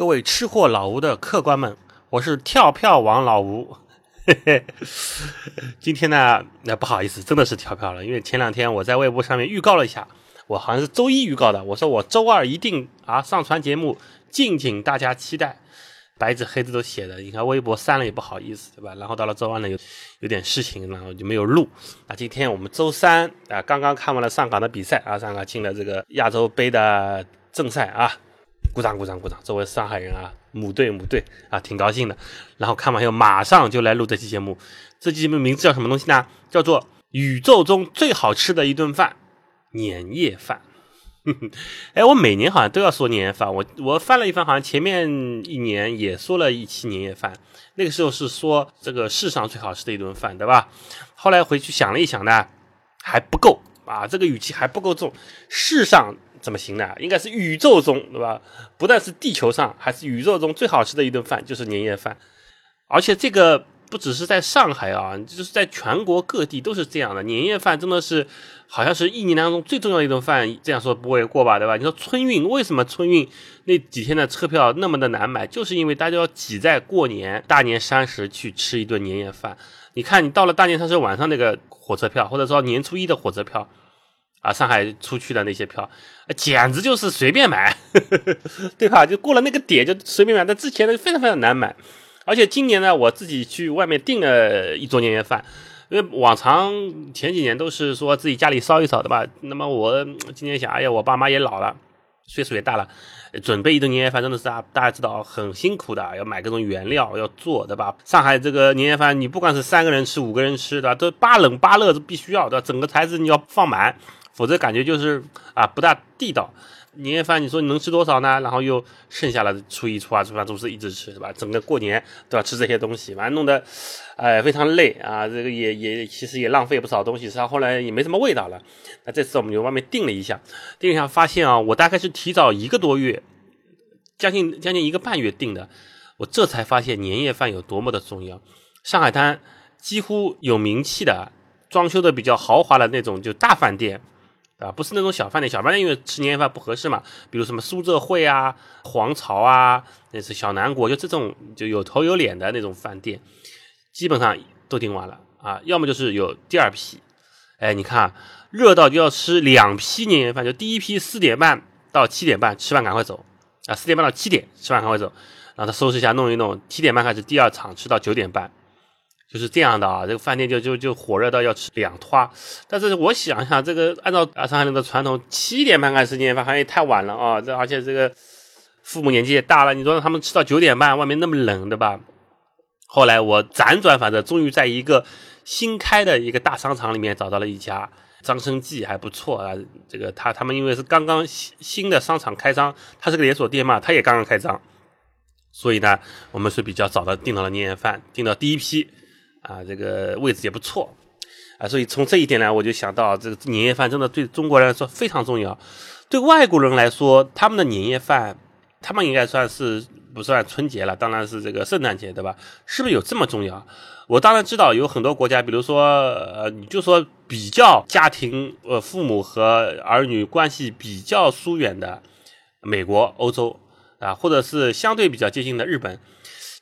各位吃货老吴的客官们，我是跳票王老吴。嘿嘿，今天呢，那不好意思，真的是跳票了，因为前两天我在微博上面预告了一下，我好像是周一预告的，我说我周二一定啊上传节目，敬请大家期待，白纸黑字都写的，你看微博删了也不好意思，对吧？然后到了周二呢，有有点事情，然后就没有录。那今天我们周三啊，刚刚看完了上港的比赛啊，上港进了这个亚洲杯的正赛啊。鼓掌鼓掌鼓掌！作为上海人啊，母队母队啊，挺高兴的。然后看完以后，马上就来录这期节目。这期节目名字叫什么东西呢？叫做宇宙中最好吃的一顿饭——年夜饭。哎，我每年好像都要说年夜饭。我我翻了一翻，好像前面一年也说了一期年夜饭。那个时候是说这个世上最好吃的一顿饭，对吧？后来回去想了一想呢，还不够啊，这个语气还不够重。世上。怎么行呢？应该是宇宙中，对吧？不但是地球上，还是宇宙中最好吃的一顿饭，就是年夜饭。而且这个不只是在上海啊，就是在全国各地都是这样的。年夜饭真的是好像是一年当中最重要的一顿饭，这样说不为过吧？对吧？你说春运为什么春运那几天的车票那么的难买？就是因为大家要挤在过年大年三十去吃一顿年夜饭。你看，你到了大年三十晚上那个火车票，或者说年初一的火车票。啊，上海出去的那些票，简直就是随便买，对吧？就过了那个点就随便买，但之前呢非常非常难买。而且今年呢，我自己去外面订了一桌年夜饭，因为往常前几年都是说自己家里烧一烧的吧。那么我今年想，哎呀，我爸妈也老了，岁数也大了，准备一顿年夜饭真的是啊，大家知道很辛苦的，要买各种原料要做，对吧？上海这个年夜饭，你不管是三个人吃、五个人吃的，都八冷八热是必须要的，整个台子你要放满。否则感觉就是啊不大地道。年夜饭你说你能吃多少呢？然后又剩下了初一、初二、初三、初四一直吃，是吧？整个过年都要吃这些东西，反正弄得，哎非常累啊。这个也也其实也浪费不少东西，然后后来也没什么味道了。那这次我们就外面订了一下，订一下发现啊，我大概是提早一个多月，将近将近一个半月订的，我这才发现年夜饭有多么的重要。上海滩几乎有名气的、装修的比较豪华的那种就大饭店。啊，不是那种小饭店，小饭店因为吃年夜饭不合适嘛。比如什么苏浙汇啊、皇朝啊，那是小南国，就这种就有头有脸的那种饭店，基本上都订完了啊。要么就是有第二批，哎，你看热到就要吃两批年夜饭，就第一批四点半到七点半吃饭赶快走啊，四点半到七点吃饭赶快走，然后他收拾一下弄一弄，七点半开始第二场吃到九点半。就是这样的啊，这个饭店就就就火热到要吃两拖，但是我想想，这个按照啊上海人的传统，七点半开始吃年夜饭好像也太晚了啊！这而且这个父母年纪也大了，你说让他们吃到九点半，外面那么冷，对吧？后来我辗转反正，终于在一个新开的一个大商场里面找到了一家张生记，还不错啊。这个他他们因为是刚刚新新的商场开张，它是个连锁店嘛，他也刚刚开张，所以呢，我们是比较早的订到了年夜饭，订到第一批。啊，这个位置也不错，啊，所以从这一点呢，我就想到这个年夜饭真的对中国人来说非常重要。对外国人来说，他们的年夜饭，他们应该算是不算春节了，当然是这个圣诞节，对吧？是不是有这么重要？我当然知道有很多国家，比如说，呃，你就说比较家庭，呃，父母和儿女关系比较疏远的美国、欧洲啊，或者是相对比较接近的日本。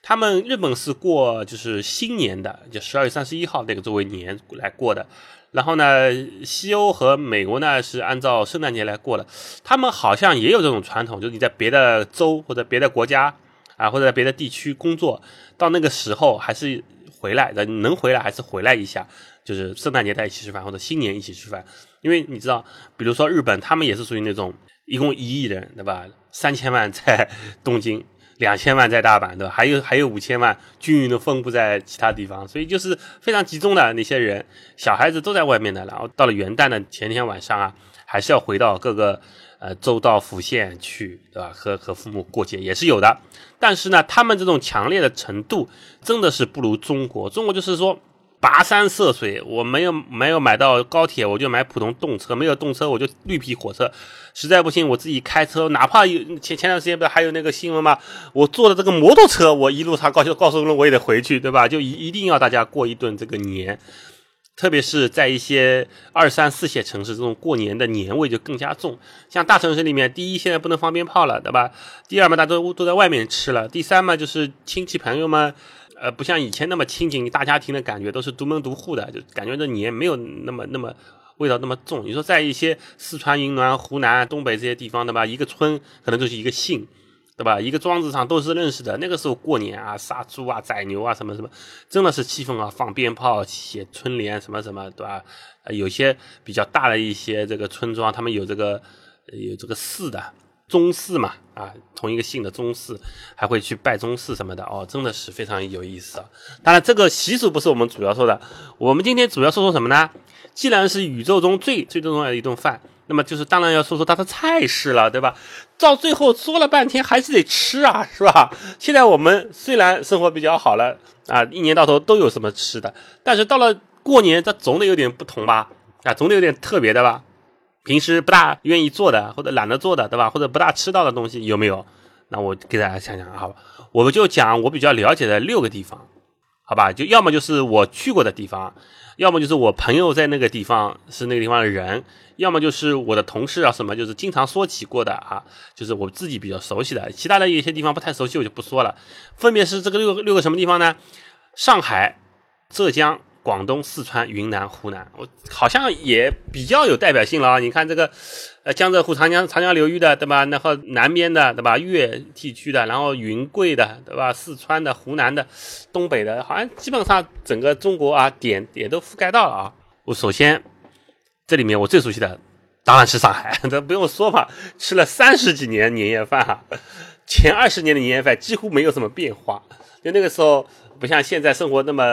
他们日本是过就是新年的，就十二月三十一号那个作为年来过的。然后呢，西欧和美国呢是按照圣诞节来过的。他们好像也有这种传统，就是你在别的州或者别的国家啊，或者在别的地区工作，到那个时候还是回来的，能回来还是回来一下，就是圣诞节在一起吃饭或者新年一起吃饭。因为你知道，比如说日本，他们也是属于那种一共一亿人，对吧？三千万在 东京。两千万在大阪，的？还有还有五千万均匀的分布在其他地方，所以就是非常集中的那些人，小孩子都在外面的。然后到了元旦的前天晚上啊，还是要回到各个呃州道府县去，对吧？和和父母过节也是有的。但是呢，他们这种强烈的程度真的是不如中国。中国就是说。跋山涉水，我没有没有买到高铁，我就买普通动车；没有动车，我就绿皮火车。实在不行，我自己开车，哪怕有前前段时间不是还有那个新闻吗？我坐的这个摩托车，我一路上高速高速公路我也得回去，对吧？就一一定要大家过一顿这个年。特别是在一些二三四线城市，这种过年的年味就更加重。像大城市里面，第一现在不能放鞭炮了，对吧？第二嘛，大家都都在外面吃了。第三嘛，就是亲戚朋友们，呃，不像以前那么亲近，大家庭的感觉都是独门独户的，就感觉这年没有那么那么味道那么重。你说在一些四川、云南、湖南、东北这些地方，对吧？一个村可能就是一个姓。对吧？一个庄子上都是认识的。那个时候过年啊，杀猪啊，宰牛啊，什么什么，真的是气氛啊，放鞭炮，写春联，什么什么，对吧？有些比较大的一些这个村庄，他们有这个有这个寺的宗祀嘛，啊，同一个姓的宗祀，还会去拜宗祀什么的。哦，真的是非常有意思啊。当然，这个习俗不是我们主要说的，我们今天主要说说什么呢？既然是宇宙中最最重要的一顿饭。那么就是当然要说说它的菜式了，对吧？到最后说了半天还是得吃啊，是吧？现在我们虽然生活比较好了啊，一年到头都有什么吃的，但是到了过年，它总得有点不同吧？啊，总得有点特别的吧？平时不大愿意做的，或者懒得做的，对吧？或者不大吃到的东西有没有？那我给大家讲讲啊，我们就讲我比较了解的六个地方，好吧？就要么就是我去过的地方，要么就是我朋友在那个地方是那个地方的人。要么就是我的同事啊，什么就是经常说起过的啊，就是我自己比较熟悉的，其他的一些地方不太熟悉，我就不说了。分别是这个六六个什么地方呢？上海、浙江、广东、四川、云南、湖南，我好像也比较有代表性了啊。你看这个，呃，江浙沪长江长江流域的，对吧？然后南边的，对吧？粤地区的，然后云贵的，对吧？四川的、湖南的、东北的，好像基本上整个中国啊，点也都覆盖到了啊。我首先。这里面我最熟悉的当然是上海，这不用说嘛，吃了三十几年年夜饭哈，前二十年的年夜饭几乎没有什么变化，就那个时候不像现在生活那么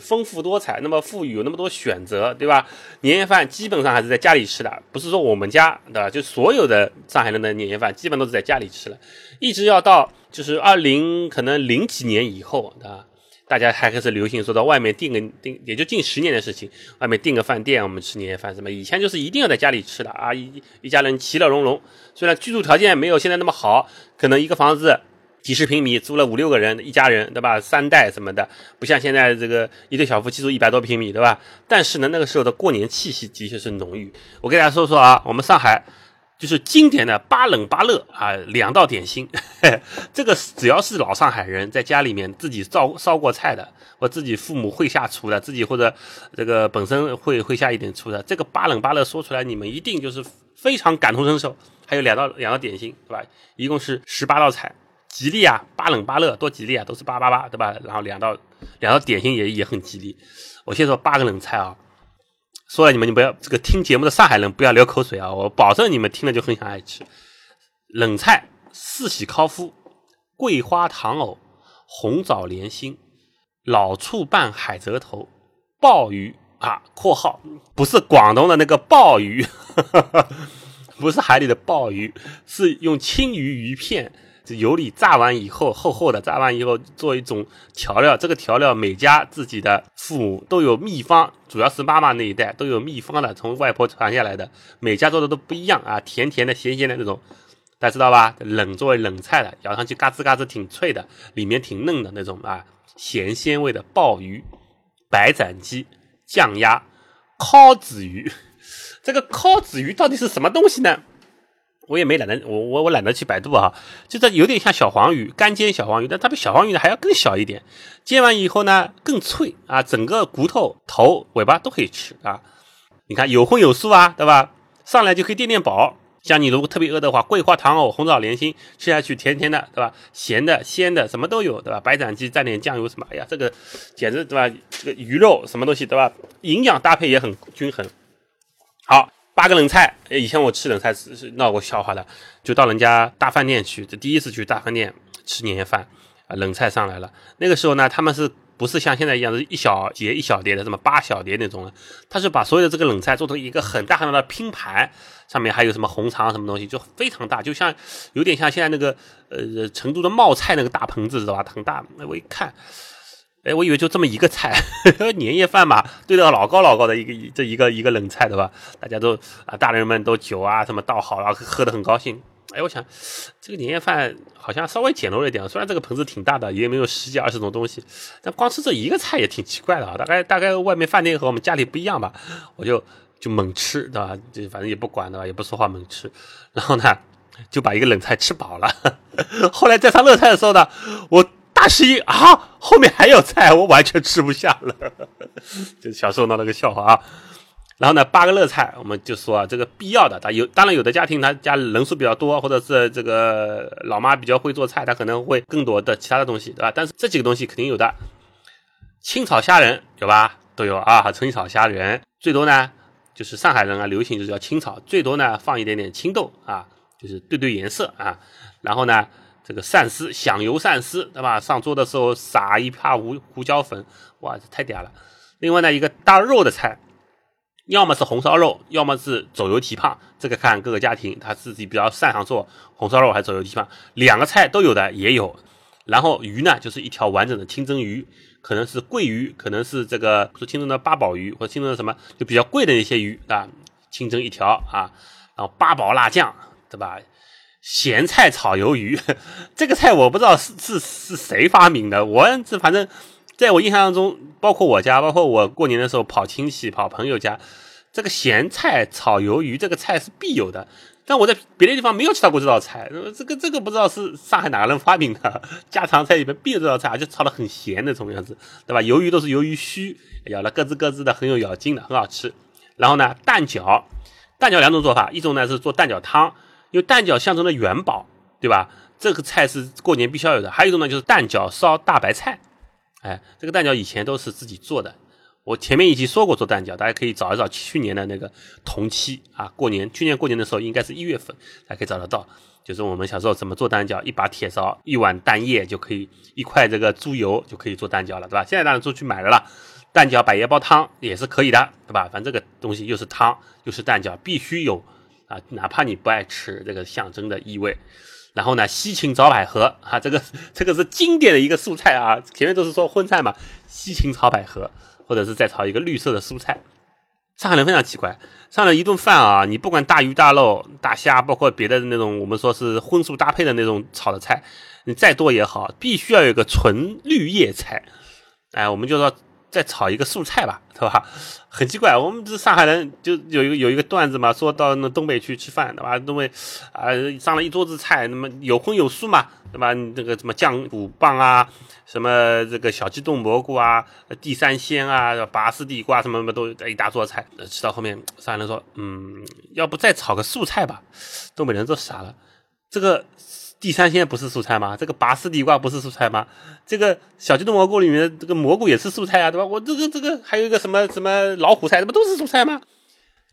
丰富多彩，那么富裕，有那么多选择，对吧？年夜饭基本上还是在家里吃的，不是说我们家对吧？就所有的上海人的年夜饭基本都是在家里吃了，一直要到就是二零可能零几年以后，对吧？大家还开始流行说到外面订个订，也就近十年的事情，外面订个饭店，我们吃年夜饭什么？以前就是一定要在家里吃的啊，一一家人其乐融融。虽然居住条件没有现在那么好，可能一个房子几十平米，租了五六个人，一家人对吧？三代什么的，不像现在这个一对小夫妻住一百多平米，对吧？但是呢，那个时候的过年气息的确是浓郁。我给大家说说啊，我们上海。就是经典的八冷八热啊，两道点心，这个只要是老上海人在家里面自己烧烧过菜的，或自己父母会下厨的，自己或者这个本身会会下一点厨的，这个八冷八热说出来，你们一定就是非常感同身受。还有两道两道点心，对吧？一共是十八道菜，吉利啊，八冷八热多吉利啊，都是八八八，对吧？然后两道两道点心也也很吉利。我先说八个冷菜啊。说了你们，你不要这个听节目的上海人不要流口水啊！我保证你们听了就很想爱吃。冷菜：四喜烤麸、桂花糖藕、红枣莲心、老醋拌海蜇头、鲍鱼啊（括号不是广东的那个鲍鱼，不是海里的鲍鱼，是用青鱼鱼片）。这油里炸完以后，厚厚的炸完以后，做一种调料。这个调料每家自己的父母都有秘方，主要是妈妈那一代都有秘方的，从外婆传下来的。每家做的都不一样啊，甜甜的、咸咸的那种，大家知道吧？冷作为冷菜的，咬上去嘎吱嘎吱挺脆的，里面挺嫩的那种啊，咸鲜味的鲍鱼、白斩鸡、酱鸭、烤子鱼。这个烤子鱼到底是什么东西呢？我也没懒得，我我我懒得去百度啊，就这有点像小黄鱼，干煎小黄鱼，但它比小黄鱼呢还要更小一点，煎完以后呢更脆啊，整个骨头、头、尾巴都可以吃啊。你看有荤有素啊，对吧？上来就可以垫垫饱。像你如果特别饿的话，桂花糖藕、红枣莲心吃下去甜甜的，对吧？咸的、鲜的什么都有，对吧？白斩鸡蘸点酱油什么，哎呀，这个简直对吧？这个鱼肉什么东西对吧？营养搭配也很均衡。好。八个冷菜，以前我吃冷菜是闹过笑话的，就到人家大饭店去，这第一次去大饭店吃年夜饭，啊，冷菜上来了。那个时候呢，他们是不是像现在一样是一小碟一小碟的，这么八小碟那种的？他是把所有的这个冷菜做成一个很大很大的拼盘，上面还有什么红肠什么东西，就非常大，就像有点像现在那个呃成都的冒菜那个大盆子，知道吧？很大。我一看。哎，我以为就这么一个菜，年夜饭嘛，堆到老高老高的一个这一个一个冷菜，对吧？大家都啊，大人们都酒啊什么倒好了，喝的很高兴。哎，我想这个年夜饭好像稍微简陋一点，虽然这个盆子挺大的，也没有十几二十种东西，但光吃这一个菜也挺奇怪的啊。大概大概外面饭店和我们家里不一样吧，我就就猛吃，对吧？就反正也不管，对吧？也不说话，猛吃。然后呢，就把一个冷菜吃饱了。后来在上热菜的时候呢，我大吃一啊，后面还有菜，我完全吃不下了。就小时候闹了个笑话啊。然后呢，八个热菜，我们就说啊这个必要的，他有当然有的家庭他家人数比较多，或者是这个老妈比较会做菜，他可能会更多的其他的东西，对吧？但是这几个东西肯定有的，清炒虾仁有吧？都有啊，还清炒虾仁最多呢，就是上海人啊流行就是要清炒，最多呢放一点点青豆啊，就是对对颜色啊。然后呢，这个鳝丝响油鳝丝，对吧？上桌的时候撒一帕胡胡椒粉，哇，这太嗲了。另外呢，一个大肉的菜。要么是红烧肉，要么是走油蹄膀，这个看各个家庭他自己比较擅长做红烧肉还是走油蹄膀，两个菜都有的也有。然后鱼呢，就是一条完整的清蒸鱼，可能是桂鱼，可能是这个说清蒸的八宝鱼，或者清蒸的什么就比较贵的那些鱼啊，清蒸一条啊。然后八宝辣酱，对吧？咸菜炒鱿鱼，这个菜我不知道是是是谁发明的，我这反正。在我印象当中，包括我家，包括我过年的时候跑亲戚、跑朋友家，这个咸菜炒鱿鱼这个菜是必有的。但我在别的地方没有吃到过这道菜，这个这个不知道是上海哪个人发明的，家常菜里面必有这道菜，而且炒的很咸的这种样子，对吧？鱿鱼都是鱿鱼须，咬了咯吱咯吱的，很有咬劲的，很好吃。然后呢，蛋饺，蛋饺两种做法，一种呢是做蛋饺汤，因为蛋饺象征的元宝，对吧？这个菜是过年必须要有的。还有一种呢，就是蛋饺烧大白菜。哎，这个蛋饺以前都是自己做的。我前面一集说过做蛋饺，大家可以找一找去年的那个同期啊，过年去年过年的时候应该是一月份，大家可以找得到。就是我们小时候怎么做蛋饺，一把铁勺，一碗蛋液就可以，一块这个猪油就可以做蛋饺了，对吧？现在当然出去买了啦，蛋饺百叶包汤也是可以的，对吧？反正这个东西又是汤又是蛋饺，必须有啊，哪怕你不爱吃，这个象征的意味。然后呢，西芹炒百合啊，这个这个是经典的一个素菜啊。前面都是说荤菜嘛，西芹炒百合，或者是再炒一个绿色的蔬菜。上海人非常奇怪，上了一顿饭啊，你不管大鱼大肉、大虾，包括别的那种我们说是荤素搭配的那种炒的菜，你再多也好，必须要有个纯绿叶菜。哎，我们就说。再炒一个素菜吧，对吧？很奇怪，我们这上海人就有一个有一个段子嘛，说到那东北去吃饭，对吧？东北啊上了一桌子菜，那么有荤有素嘛，对吧？那个什么酱骨棒啊，什么这个小鸡炖蘑菇啊，地三鲜啊，拔丝地瓜什么什么都一大桌菜，吃到后面上海人说，嗯，要不再炒个素菜吧？东北人都傻了，这个。地三鲜不是蔬菜吗？这个拔丝地瓜不是蔬菜吗？这个小鸡炖蘑菇里面这个蘑菇也是蔬菜啊，对吧？我这个这个还有一个什么什么老虎菜，这不都是蔬菜吗？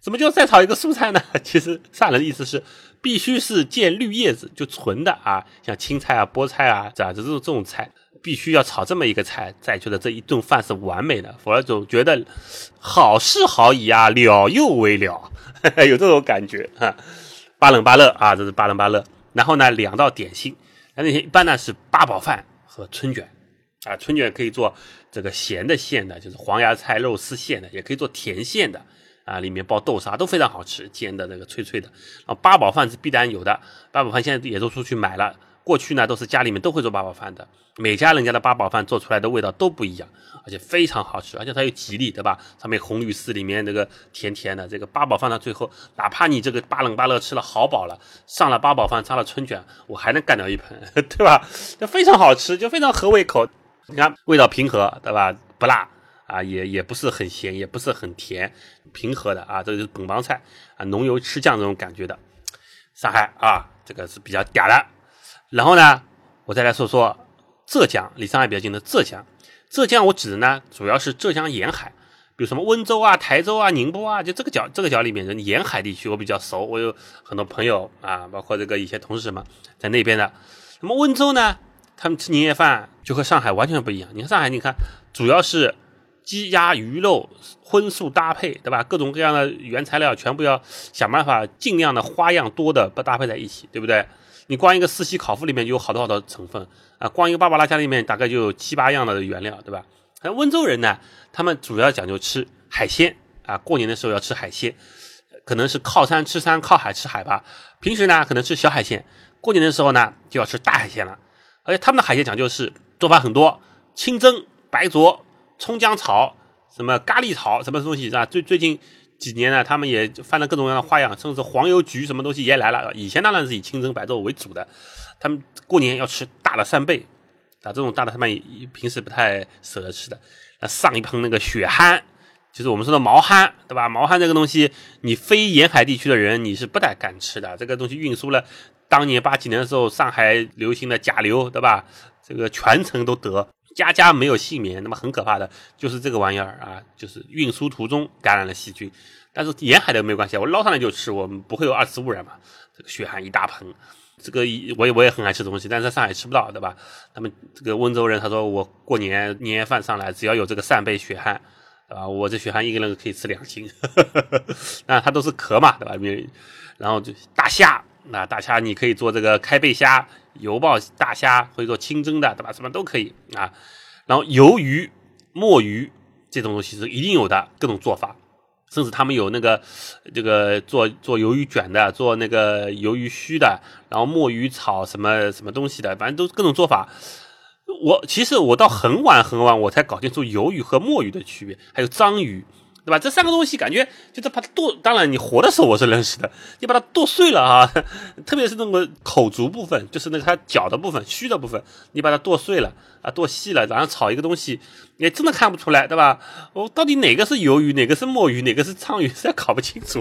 怎么就再炒一个蔬菜呢？其实上人的意思是，必须是见绿叶子就纯的啊，像青菜啊、菠菜啊，这这种这种菜，必须要炒这么一个菜，才觉得这一顿饭是完美的，否则总觉得好是好矣啊，了又为了，有这种感觉啊。巴冷巴热啊，这是巴冷巴热。然后呢，两道点心，那那些一般呢是八宝饭和春卷，啊，春卷可以做这个咸的馅的，就是黄芽菜肉丝馅的，也可以做甜馅的，啊，里面包豆沙都非常好吃，煎的那个脆脆的。然后八宝饭是必然有的，八宝饭现在也都出去买了。过去呢，都是家里面都会做八宝饭的，每家人家的八宝饭做出来的味道都不一样，而且非常好吃，而且它又吉利，对吧？上面红绿丝里面那个甜甜的，这个八宝饭到最后，哪怕你这个巴冷巴热吃了好饱了，上了八宝饭，上了春卷，我还能干掉一盆，对吧？就非常好吃，就非常合胃口。你看味道平和，对吧？不辣啊，也也不是很咸，也不是很甜，平和的啊，这就是本帮菜啊，浓油赤酱这种感觉的。上海啊，这个是比较嗲的。然后呢，我再来说说浙江，离上海比较近的浙江。浙江我指的呢，主要是浙江沿海，比如什么温州啊、台州啊、宁波啊，就这个角这个角里面的沿海地区，我比较熟。我有很多朋友啊，包括这个一些同事什么，在那边的。那么温州呢，他们吃年夜饭就和上海完全不一样。你看上海，你看主要是鸡鸭鱼肉荤素搭配，对吧？各种各样的原材料全部要想办法尽量的花样多的不搭配在一起，对不对？你光一个四喜烤麸里面就有好多好多成分啊，光一个八宝辣酱里面大概就有七八样的原料，对吧？那温州人呢，他们主要讲究吃海鲜啊，过年的时候要吃海鲜。可能是靠山吃山，靠海吃海吧。平时呢，可能吃小海鲜，过年的时候呢，就要吃大海鲜了。而且他们的海鲜讲究是做法很多，清蒸、白灼、葱姜炒，什么咖喱炒，什么东西是吧？最最近几年呢，他们也翻了各种各样的花样，甚至黄油焗什么东西也来了。以前当然是以清蒸白肉为主的，他们过年要吃大的扇贝，啊，这种大的他们平时不太舍得吃的。那上一盆那个血蚶，就是我们说的毛蚶，对吧？毛蚶这个东西，你非沿海地区的人你是不太敢吃的。这个东西运输了。当年八几年的时候，上海流行的甲流，对吧？这个全城都得，家家没有幸免。那么很可怕的，就是这个玩意儿啊，就是运输途中感染了细菌。但是沿海的没关系，我捞上来就吃，我们不会有二次污染嘛。这个血蚶一大盆，这个我也我也很爱吃东西，但是在上海吃不到，对吧？他们这个温州人他说，我过年年夜饭上来，只要有这个扇贝血蚶，啊，我这血蚶一个人可以吃两斤。那它都是壳嘛，对吧？然后就大虾。那大虾你可以做这个开背虾、油爆大虾，或者做清蒸的，对吧？什么都可以啊。然后鱿鱼、墨鱼这种东西是一定有的，各种做法，甚至他们有那个这个做做鱿鱼卷的，做那个鱿鱼须的，然后墨鱼炒什么什么东西的，反正都各种做法。我其实我到很晚很晚我才搞清楚鱿鱼和墨鱼的区别，还有章鱼。对吧？这三个东西感觉就是把它剁，当然你活的时候我是认识的，你把它剁碎了啊，特别是那个口足部分，就是那个它脚的部分、须的部分，你把它剁碎了啊，剁细了，然后炒一个东西，也真的看不出来，对吧？我到底哪个是鱿鱼，哪个是墨鱼，哪个是鲳鱼，实在搞不清楚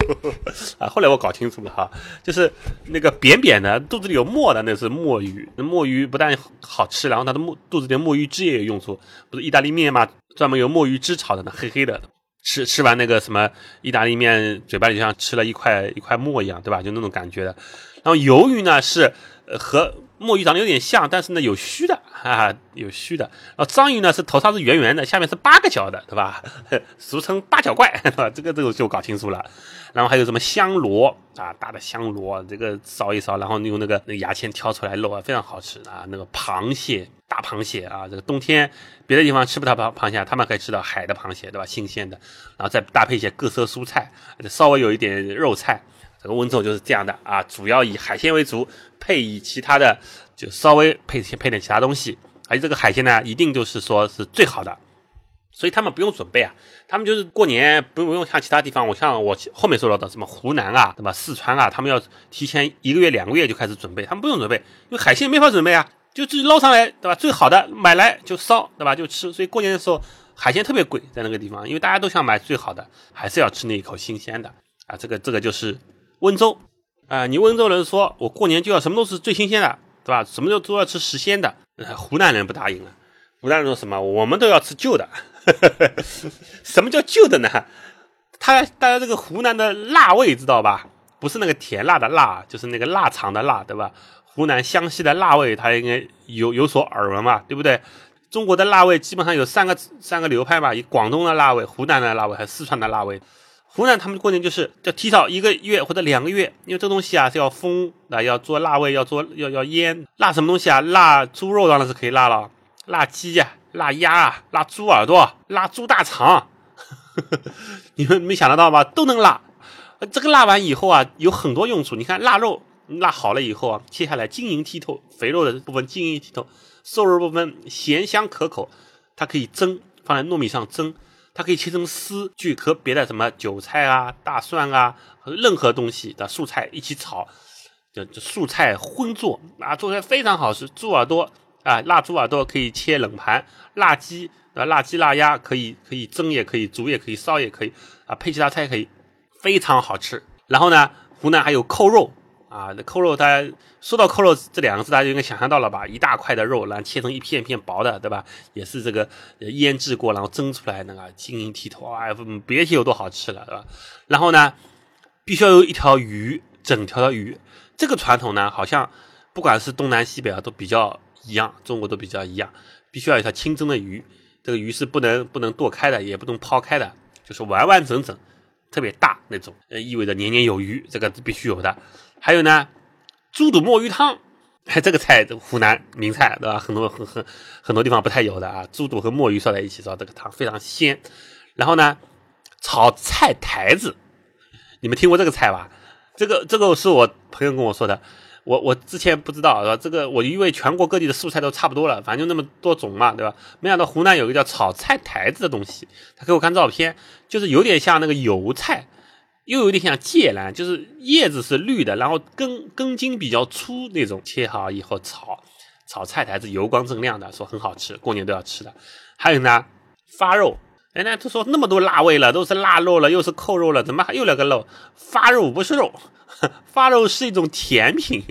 啊。后来我搞清楚了哈，就是那个扁扁的、肚子里有墨的那是墨鱼，那墨鱼不但好吃，然后它的墨肚子里的墨鱼汁也有用处，不是意大利面嘛，专门有墨鱼汁炒的呢，黑黑的。吃吃完那个什么意大利面，嘴巴里像吃了一块一块沫一样，对吧？就那种感觉的。然后鱿鱼呢是和墨鱼长得有点像，但是呢有须的啊，有须的。然后章鱼呢是头上是圆圆的，下面是八个角的，对吧？俗称八角怪，对吧？这个这个就搞清楚了。然后还有什么香螺啊，大的香螺，这个烧一烧，然后用那个那个牙签挑出来肉啊，非常好吃啊。那个螃蟹。大螃蟹啊，这个冬天别的地方吃不到螃螃蟹，他们可以吃到海的螃蟹，对吧？新鲜的，然后再搭配一些各色蔬菜，稍微有一点肉菜。这个温州就是这样的啊，主要以海鲜为主，配以其他的，就稍微配些配点其他东西。而且这个海鲜呢，一定就是说是最好的，所以他们不用准备啊，他们就是过年不用像其他地方，我像我后面说到的什么湖南啊，对吧？四川啊，他们要提前一个月、两个月就开始准备，他们不用准备，因为海鲜没法准备啊。就自己捞上来，对吧？最好的买来就烧，对吧？就吃。所以过年的时候海鲜特别贵，在那个地方，因为大家都想买最好的，还是要吃那一口新鲜的啊。这个这个就是温州啊。你温州人说我过年就要什么都是最新鲜的，对吧？什么都都要吃时鲜的。湖南人不答应了，湖南人说什么？我们都要吃旧的。什么叫旧的呢？他大家这个湖南的辣味知道吧？不是那个甜辣的辣，就是那个腊肠的辣，对吧？湖南湘西的辣味，它应该有有所耳闻嘛，对不对？中国的辣味基本上有三个三个流派吧，以广东的辣味、湖南的辣味还有四川的辣味。湖南他们过年就是要提早一个月或者两个月，因为这东西啊是要封啊，要做辣味，要做要要腌。辣什么东西啊？辣猪肉当然是可以辣了，辣鸡呀、辣鸭啊、辣猪耳朵、辣猪大肠，你们没想得到吧？都能辣。这个辣完以后啊，有很多用处。你看腊肉。腊好了以后啊，切下来晶莹剔透，肥肉的部分晶莹剔透，瘦肉部分咸香可口。它可以蒸，放在糯米上蒸，它可以切成丝，去和别的什么韭菜啊、大蒜啊和任何东西的素菜一起炒，就就素菜荤做啊，做出来非常好吃。猪耳朵啊，腊猪耳朵可以切冷盘，腊鸡啊，腊鸡腊鸭可以可以蒸也可以，煮也可以，烧也可以啊，配其他菜可以，非常好吃。然后呢，湖南还有扣肉。啊，那扣肉，大家说到扣肉这两个字，大家就应该想象到了吧？一大块的肉，然后切成一片片薄的，对吧？也是这个腌制过，然后蒸出来那个晶莹剔透啊，别提有多好吃了，对吧？然后呢，必须要有一条鱼，整条的鱼。这个传统呢，好像不管是东南西北啊，都比较一样，中国都比较一样，必须要一条清蒸的鱼。这个鱼是不能不能剁开的，也不能抛开的，就是完完整整，特别大那种，呃，意味着年年有余，这个必须有的。还有呢，猪肚墨鱼汤，这个菜湖南名菜，对吧？很多很很很多地方不太有的啊。猪肚和墨鱼烧在一起烧这个汤非常鲜。然后呢，炒菜台子，你们听过这个菜吧？这个这个是我朋友跟我说的，我我之前不知道，是吧？这个我因为全国各地的素菜都差不多了，反正就那么多种嘛，对吧？没想到湖南有个叫炒菜台子的东西，他给我看照片，就是有点像那个油菜，又有点像芥兰，就是叶子是绿的，然后根根茎比较粗那种，切好以后炒炒菜台子，油光锃亮的，说很好吃，过年都要吃的。还有呢，发肉。哎，那他说那么多辣味了，都是腊肉了，又是扣肉了，怎么还又来个肉？发肉不是肉，发肉是一种甜品，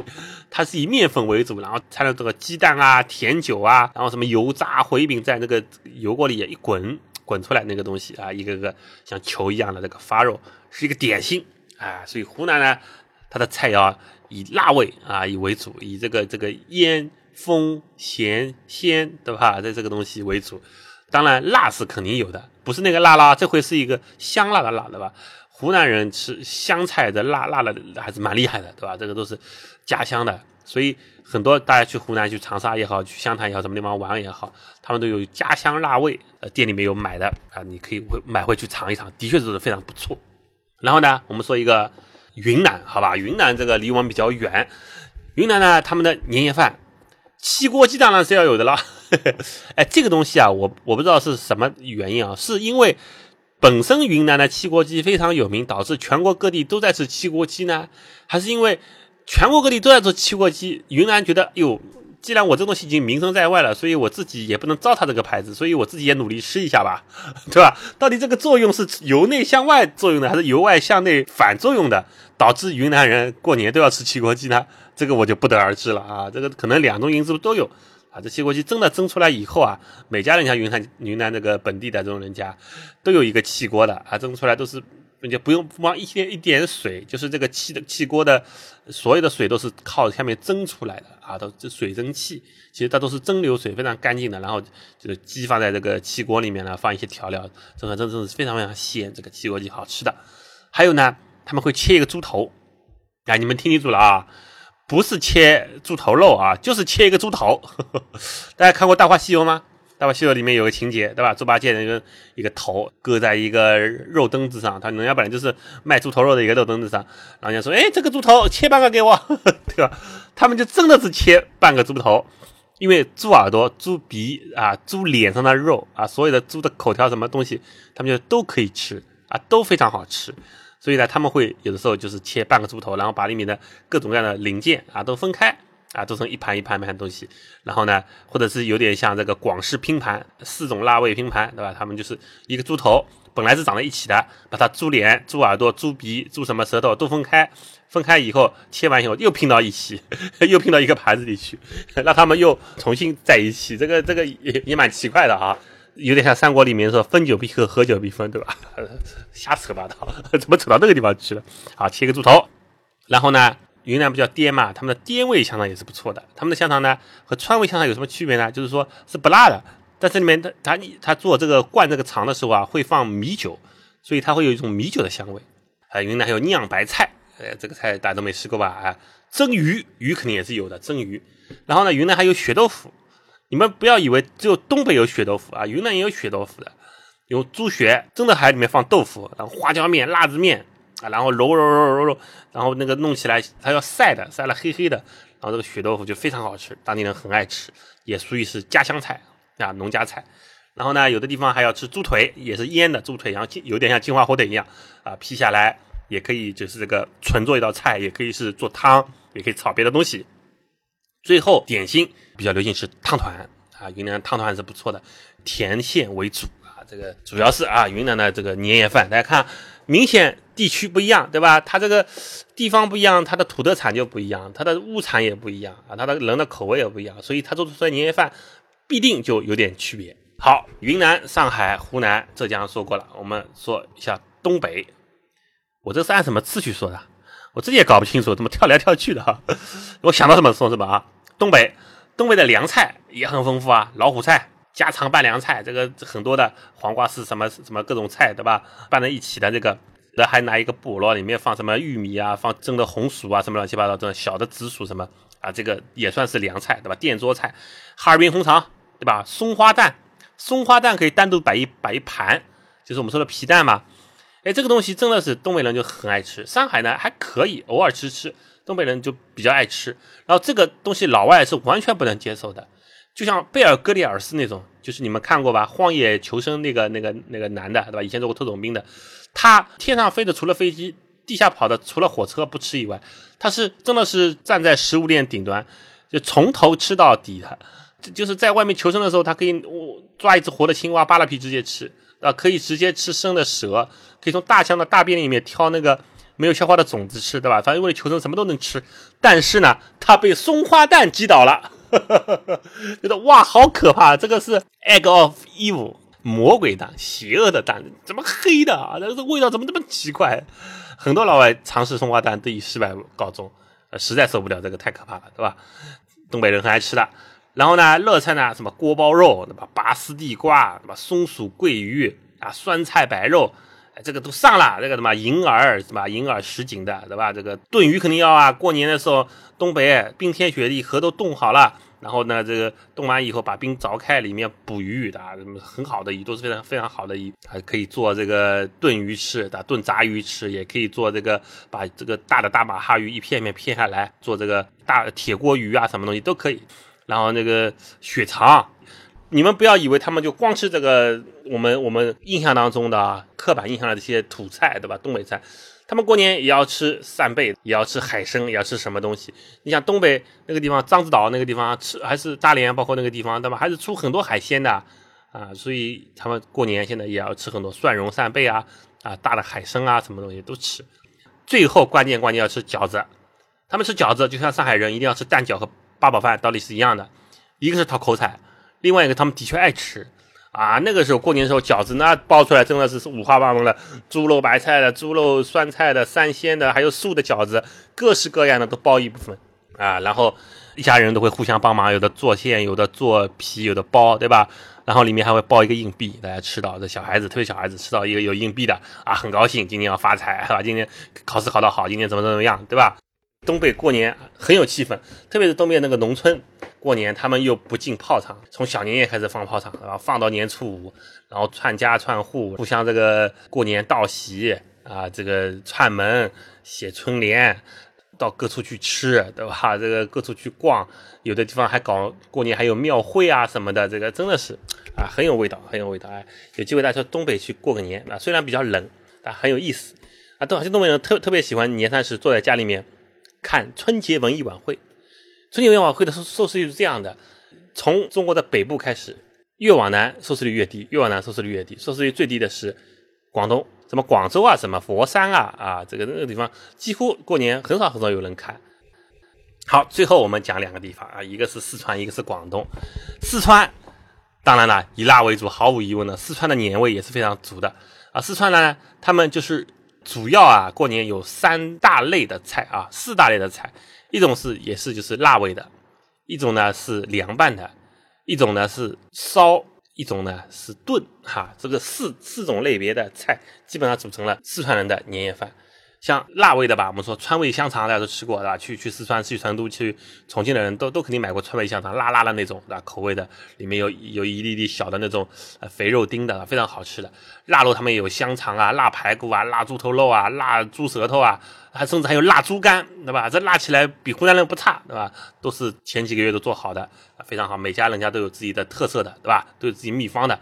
它是以面粉为主，然后掺了这个鸡蛋啊、甜酒啊，然后什么油炸回饼，在那个油锅里一滚滚出来那个东西啊，一个个像球一样的那个发肉，是一个点心啊。所以湖南呢，它的菜肴以辣味啊以为主，以这个这个烟风咸鲜对吧？在这个东西为主。当然，辣是肯定有的，不是那个辣啦，这回是一个香辣的辣，对吧？湖南人吃湘菜的辣辣的还是蛮厉害的，对吧？这个都是家乡的，所以很多大家去湖南、去长沙也好，去湘潭也好，什么地方玩也好，他们都有家乡辣味，呃，店里面有买的啊，你可以买回去尝一尝，的确是非常不错。然后呢，我们说一个云南，好吧？云南这个离我们比较远，云南呢，他们的年夜饭。汽锅鸡当然是要有的了，哎，这个东西啊，我我不知道是什么原因啊，是因为本身云南的汽锅鸡非常有名，导致全国各地都在吃汽锅鸡呢，还是因为全国各地都在做汽锅鸡，云南觉得哟，既然我这东西已经名声在外了，所以我自己也不能糟蹋这个牌子，所以我自己也努力吃一下吧，对吧？到底这个作用是由内向外作用的，还是由外向内反作用的，导致云南人过年都要吃汽锅鸡呢？这个我就不得而知了啊，这个可能两种因素都有啊。这汽锅鸡真的蒸出来以后啊，每家人家云南云南这个本地的这种人家都有一个气锅的啊，蒸出来都是就不用往一点一点水，就是这个气的气锅的所有的水都是靠下面蒸出来的啊，都这水蒸气，其实它都是蒸馏水，非常干净的。然后就是鸡放在这个气锅里面呢，放一些调料，蒸的真的是非常非常鲜，这个汽锅鸡好吃的。还有呢，他们会切一个猪头，啊，你们听清楚了啊。不是切猪头肉啊，就是切一个猪头。大家看过《大话西游》吗？《大话西游》里面有个情节，对吧？猪八戒那个一个头搁在一个肉墩子上，他人家本来就是卖猪头肉的一个肉墩子上，然后人家说：“哎，这个猪头切半个给我，对吧？”他们就真的是切半个猪头，因为猪耳朵、猪鼻啊、猪脸上的肉啊，所有的猪的口条什么东西，他们就都可以吃啊，都非常好吃。所以呢，他们会有的时候就是切半个猪头，然后把里面的各种各样的零件啊都分开啊，做成一盘一盘一盘东西。然后呢，或者是有点像这个广式拼盘，四种辣味拼盘，对吧？他们就是一个猪头本来是长在一起的，把它猪脸、猪耳朵、猪鼻、猪什么舌头都分开，分开以后切完以后又拼到一起，又拼到一个盘子里去，让他们又重新在一起。这个这个也也蛮奇怪的啊。有点像三国里面说分久必合，合久必分，对吧？瞎扯八道，怎么扯到那个地方去了？好，切个猪头，然后呢，云南不叫滇嘛，他们的滇味香肠也是不错的。他们的香肠呢和川味香肠有什么区别呢？就是说是不辣的，但这里面他他他做这个灌这个肠的时候啊，会放米酒，所以它会有一种米酒的香味。啊，云南还有酿白菜，呃，这个菜大家都没吃过吧？啊，蒸鱼，鱼肯定也是有的，蒸鱼。然后呢，云南还有血豆腐。你们不要以为只有东北有血豆腐啊，云南也有血豆腐的，有猪血，真的海里面放豆腐，然后花椒面、辣子面啊，然后揉揉揉揉揉，然后那个弄起来，它要晒的，晒了黑黑的，然后这个血豆腐就非常好吃，当地人很爱吃，也属于是家乡菜啊，农家菜。然后呢，有的地方还要吃猪腿，也是腌的猪腿，然后有点像金华火腿一样啊，劈下来也可以就是这个纯做一道菜，也可以是做汤，也可以炒别的东西。最后点心比较流行吃汤团啊，云南汤团还是不错的，甜馅为主啊，这个主要是啊云南的这个年夜饭，大家看明显地区不一样，对吧？它这个地方不一样，它的土特产就不一样，它的物产也不一样啊，它的人的口味也不一样，所以它做出来年夜饭必定就有点区别。好，云南、上海、湖南、浙江说过了，我们说一下东北，我这是按什么次序说的？我自己也搞不清楚，怎么跳来跳去的哈。我想到什么说什么啊。东北，东北的凉菜也很丰富啊，老虎菜、家常拌凉菜，这个很多的黄瓜丝什么什么各种菜，对吧？拌在一起的这个，然后还拿一个菠萝，里面放什么玉米啊，放蒸的红薯啊，什么乱七八糟这种小的紫薯什么啊，这个也算是凉菜，对吧？垫桌菜，哈尔滨红肠，对吧？松花蛋，松花蛋可以单独摆一摆一盘，就是我们说的皮蛋嘛。哎，这个东西真的是东北人就很爱吃，上海呢还可以偶尔吃吃，东北人就比较爱吃。然后这个东西老外是完全不能接受的，就像贝尔格里尔斯那种，就是你们看过吧，《荒野求生》那个那个那个男的，对吧？以前做过特种兵的，他天上飞的除了飞机，地下跑的除了火车不吃以外，他是真的是站在食物链顶端，就从头吃到底的。就是在外面求生的时候，他可以抓一只活的青蛙，扒了皮直接吃。啊，可以直接吃生的蛇，可以从大象的大便里面挑那个没有消化的种子吃，对吧？反正为了求生，什么都能吃。但是呢，他被松花蛋击倒了，觉得哇，好可怕！这个是 egg of evil，魔鬼蛋，邪恶的蛋，怎么黑的啊？这个味道怎么这么奇怪？很多老外尝试松花蛋都以失败告终，呃，实在受不了这个，太可怕了，对吧？东北人很爱吃的。然后呢，热菜呢，什么锅包肉，对吧？拔丝地瓜，对吧？松鼠桂鱼啊，酸菜白肉，这个都上了。这个什么银耳，是吧？银耳什锦的，对吧？这个炖鱼肯定要啊。过年的时候，东北冰天雪地，河都冻好了。然后呢，这个冻完以后，把冰凿开，里面捕鱼的，很好的鱼，都是非常非常好的鱼，还可以做这个炖鱼吃，的炖炸鱼吃，也可以做这个，把这个大的大马哈鱼一片片片下来，做这个大铁锅鱼啊，什么东西都可以。然后那个血肠，你们不要以为他们就光吃这个，我们我们印象当中的刻板印象的这些土菜，对吧？东北菜，他们过年也要吃扇贝，也要吃海参，也要吃什么东西？你像东北那个地方，獐子岛那个地方吃，还是大连，包括那个地方，对吧？还是出很多海鲜的啊，所以他们过年现在也要吃很多蒜蓉扇贝啊，啊，大的海参啊，什么东西都吃。最后关键关键要吃饺子，他们吃饺子就像上海人一定要吃蛋饺和。八宝饭道理是一样的，一个是讨口彩，另外一个他们的确爱吃啊。那个时候过年的时候，饺子那包出来真的是五花八门的，猪肉白菜的、猪肉酸菜的、三鲜的，还有素的饺子，各式各样的都包一部分啊。然后一家人都会互相帮忙，有的做馅，有的做皮，有的包，对吧？然后里面还会包一个硬币，大家吃到这小孩子，特别小孩子吃到一个有硬币的啊，很高兴，今天要发财，是吧？今天考试考得好，今天怎么怎么样，对吧？东北过年很有气氛，特别是东北那个农村过年，他们又不进炮仗，从小年夜开始放炮仗，然后放到年初五，然后串家串户，互相这个过年道喜啊，这个串门、写春联，到各处去吃，对吧？这个各处去逛，有的地方还搞过年，还有庙会啊什么的，这个真的是啊很有味道，很有味道。哎，有机会大家东北去过个年啊，虽然比较冷，但很有意思啊。东些东北人特特别喜欢年三十坐在家里面。看春节文艺晚会，春节文艺晚会的收收视率是这样的：从中国的北部开始，越往南收视率越低，越往南收视率越低。收视率最低的是广东，什么广州啊，什么佛山啊，啊，这个那个地方几乎过年很少很少有人看。好，最后我们讲两个地方啊，一个是四川，一个是广东。四川当然了，以辣为主，毫无疑问的，四川的年味也是非常足的啊。四川呢，他们就是。主要啊，过年有三大类的菜啊，四大类的菜，一种是也是就是辣味的，一种呢是凉拌的，一种呢是烧，一种呢是炖，哈，这个四四种类别的菜基本上组成了四川人的年夜饭。像辣味的吧，我们说川味香肠，大家都吃过，对吧？去去四川、去成都、去重庆的人都都肯定买过川味香肠，辣辣的那种，对吧？口味的，里面有有一粒粒小的那种肥肉丁的，非常好吃的。腊肉他们也有香肠啊、腊排骨啊、腊猪头肉啊、腊猪舌头啊，还甚至还有腊猪肝，对吧？这辣起来比湖南人不差，对吧？都是前几个月都做好的，非常好，每家人家都有自己的特色的，对吧？都有自己秘方的，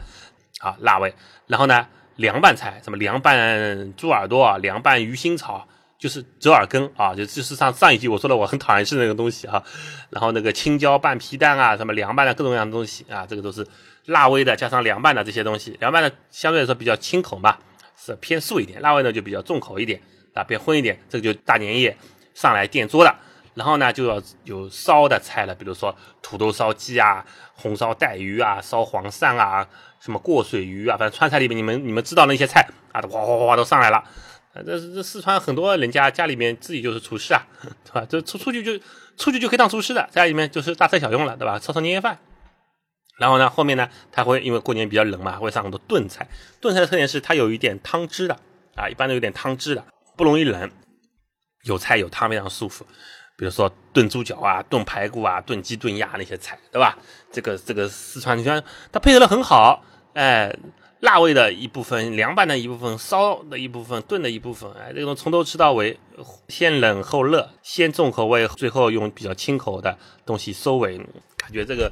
好辣味。然后呢？凉拌菜，什么凉拌猪耳朵啊，凉拌鱼腥草，就是折耳根啊，就就是上上一集我说的我很讨厌吃那个东西啊。然后那个青椒拌皮蛋啊，什么凉拌的各种各样的东西啊，这个都是辣味的，加上凉拌的这些东西。凉拌的相对来说比较清口嘛，是偏素一点；辣味呢就比较重口一点啊，偏荤一点。这个就大年夜上来垫桌的。然后呢就要有烧的菜了，比如说土豆烧鸡啊，红烧带鱼啊，烧黄鳝啊。什么过水鱼啊，反正川菜里面，你们你们知道那些菜啊，都哗哗哗都上来了。这这四川很多人家家里面自己就是厨师啊，对吧？这出出去就出去就可以当厨师的，家里面就是大材小用了，对吧？烧烧年夜饭。然后呢，后面呢，他会因为过年比较冷嘛，会上很多炖菜。炖菜的特点是它有一点汤汁的啊，一般都有点汤汁的，不容易冷，有菜有汤非常舒服。比如说炖猪脚啊、炖排骨啊、炖鸡、炖鸭那些菜，对吧？这个这个四川，你看它配合的很好，哎，辣味的一部分，凉拌的一部分，烧的一部分，炖的一部分，哎，这种从头吃到尾，先冷后热，先重口味，最后用比较清口的东西收尾，感觉这个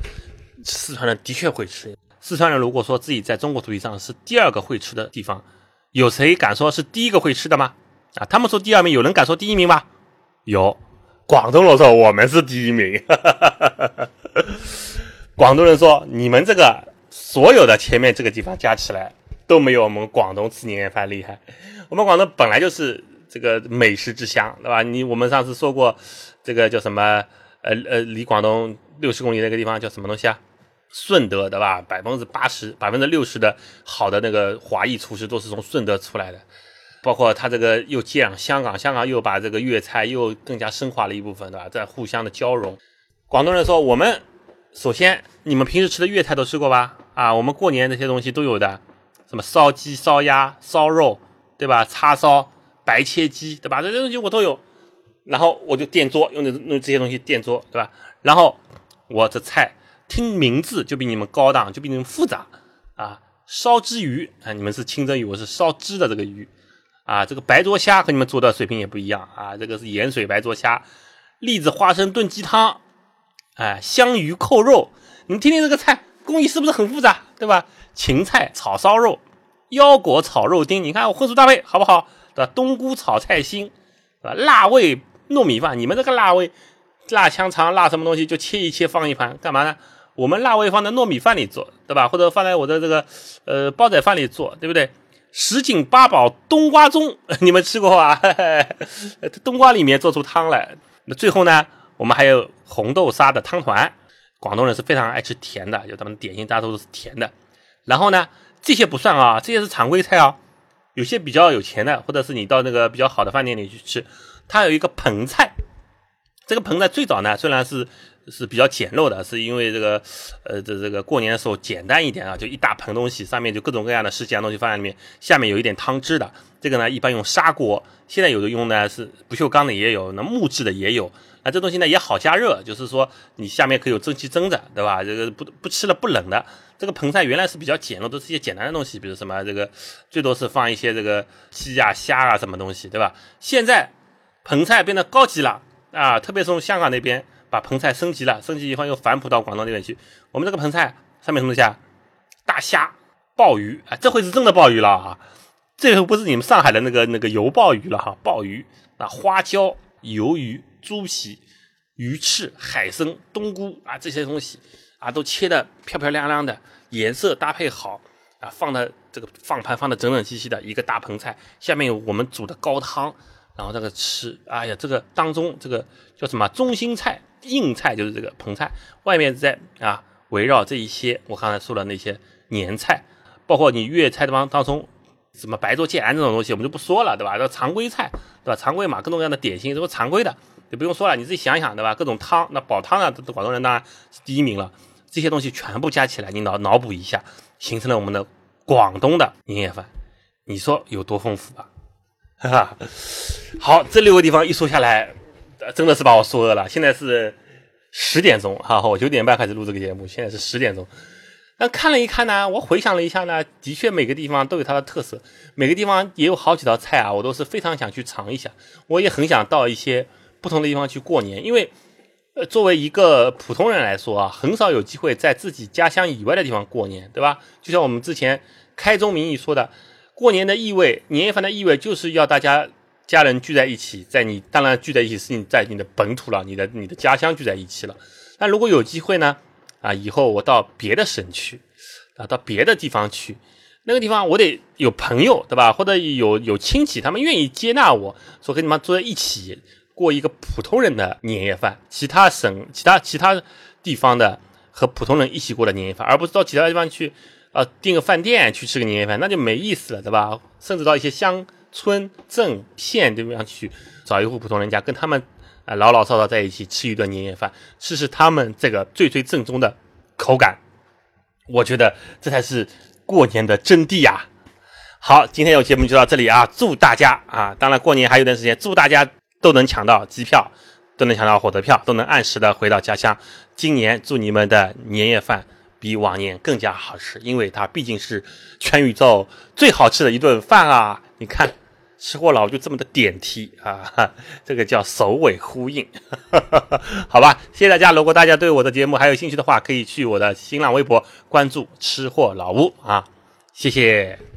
四川人的确会吃。四川人如果说自己在中国土地上是第二个会吃的地方，有谁敢说是第一个会吃的吗？啊，他们说第二名，有人敢说第一名吗？有，广东人说我们是第一名。广东人说你们这个。所有的前面这个地方加起来都没有我们广东吃年夜饭厉害。我们广东本来就是这个美食之乡，对吧？你我们上次说过，这个叫什么？呃呃，离广东六十公里那个地方叫什么东西啊？顺德，对吧？百分之八十、百分之六十的好的那个华裔厨师都是从顺德出来的。包括他这个又接壤香港，香港又把这个粤菜又更加深化了一部分，对吧？在互相的交融。广东人说，我们首先你们平时吃的粤菜都吃过吧？啊，我们过年那些东西都有的，什么烧鸡、烧鸭、烧肉，对吧？叉烧、白切鸡，对吧？这些东西我都有。然后我就垫桌，用这用这些东西垫桌，对吧？然后我这菜听名字就比你们高档，就比你们复杂啊。烧汁鱼啊，你们是清蒸鱼，我是烧汁的这个鱼啊。这个白灼虾和你们做的水平也不一样啊。这个是盐水白灼虾，栗子花生炖鸡汤，哎，香鱼扣肉，你们听听这个菜。工艺是不是很复杂，对吧？芹菜炒烧肉，腰果炒肉丁，你看我荤素搭配好不好？对吧？冬菇炒菜心，啊？辣味糯米饭，你们这个辣味，辣香肠、辣什么东西就切一切放一盘，干嘛呢？我们辣味放在糯米饭里做，对吧？或者放在我的这个呃煲仔饭里做，对不对？什锦八宝冬瓜盅，你们吃过吧？冬瓜里面做出汤来。那最后呢，我们还有红豆沙的汤团。广东人是非常爱吃甜的，就咱们点心大多都是甜的。然后呢，这些不算啊，这些是常规菜啊。有些比较有钱的，或者是你到那个比较好的饭店里去吃，它有一个盆菜。这个盆菜最早呢，虽然是是比较简陋的，是因为这个呃这这个过年的时候简单一点啊，就一大盆东西，上面就各种各样的十几样东西放在里面，下面有一点汤汁的。这个呢，一般用砂锅，现在有的用呢是不锈钢的也有，那木质的也有。那这东西呢也好加热，就是说你下面可以有蒸汽蒸着，对吧？这个不不吃了不冷的。这个盆菜原来是比较简陋，都是一些简单的东西，比如什么这个最多是放一些这个鸡啊虾啊什么东西，对吧？现在盆菜变得高级了啊，特别是从香港那边把盆菜升级了，升级以后又反哺到广东那边去。我们这个盆菜上面什么东西啊？大虾、鲍鱼啊，这回是真的鲍鱼了啊！这回不是你们上海的那个那个油鲍鱼了哈，鲍鱼啊，花椒、鱿鱼。猪皮、鱼翅、海参、冬菇啊，这些东西啊，都切的漂漂亮亮的，颜色搭配好啊，放的这个放盘放的整整齐齐的一个大盆菜，下面有我们煮的高汤，然后这个吃，哎呀，这个当中这个叫什么中心菜、硬菜就是这个盆菜，外面在啊围绕这一些我刚才说的那些年菜，包括你粤菜当当中。什么白灼芥兰这种东西我们就不说了，对吧？这常规菜，对吧？常规嘛，各种各样的点心都是常规的。就不用说了，你自己想想，对吧？各种汤，那煲汤啊，广东人当然是第一名了。这些东西全部加起来，你脑脑补一下，形成了我们的广东的年夜饭，你说有多丰富吧？哈哈。好，这六个地方一说下来，真的是把我说饿了。现在是十点钟，哈，我九点半开始录这个节目，现在是十点钟。那看了一看呢，我回想了一下呢，的确每个地方都有它的特色，每个地方也有好几道菜啊，我都是非常想去尝一下。我也很想到一些。不同的地方去过年，因为，呃，作为一个普通人来说啊，很少有机会在自己家乡以外的地方过年，对吧？就像我们之前开宗明义说的，过年的意味，年夜饭的意味，就是要大家家人聚在一起，在你当然聚在一起是你在你的本土了，你的你的家乡聚在一起了。那如果有机会呢，啊，以后我到别的省去，啊，到别的地方去，那个地方我得有朋友，对吧？或者有有亲戚，他们愿意接纳我，说跟你们坐在一起。过一个普通人的年夜饭，其他省、其他其他地方的和普通人一起过的年夜饭，而不是到其他地方去，呃，订个饭店去吃个年夜饭，那就没意思了，对吧？甚至到一些乡村镇县地方去找一户普通人家，跟他们啊老老少少在一起吃一顿年夜饭，试试他们这个最最正宗的口感，我觉得这才是过年的真谛呀！好，今天有节目就到这里啊，祝大家啊，当然过年还有段时间，祝大家。都能抢到机票，都能抢到火车票，都能按时的回到家乡。今年祝你们的年夜饭比往年更加好吃，因为它毕竟是全宇宙最好吃的一顿饭啊！你看，吃货老吴就这么的点题啊，这个叫首尾呼应，好吧？谢谢大家。如果大家对我的节目还有兴趣的话，可以去我的新浪微博关注吃货老吴啊，谢谢。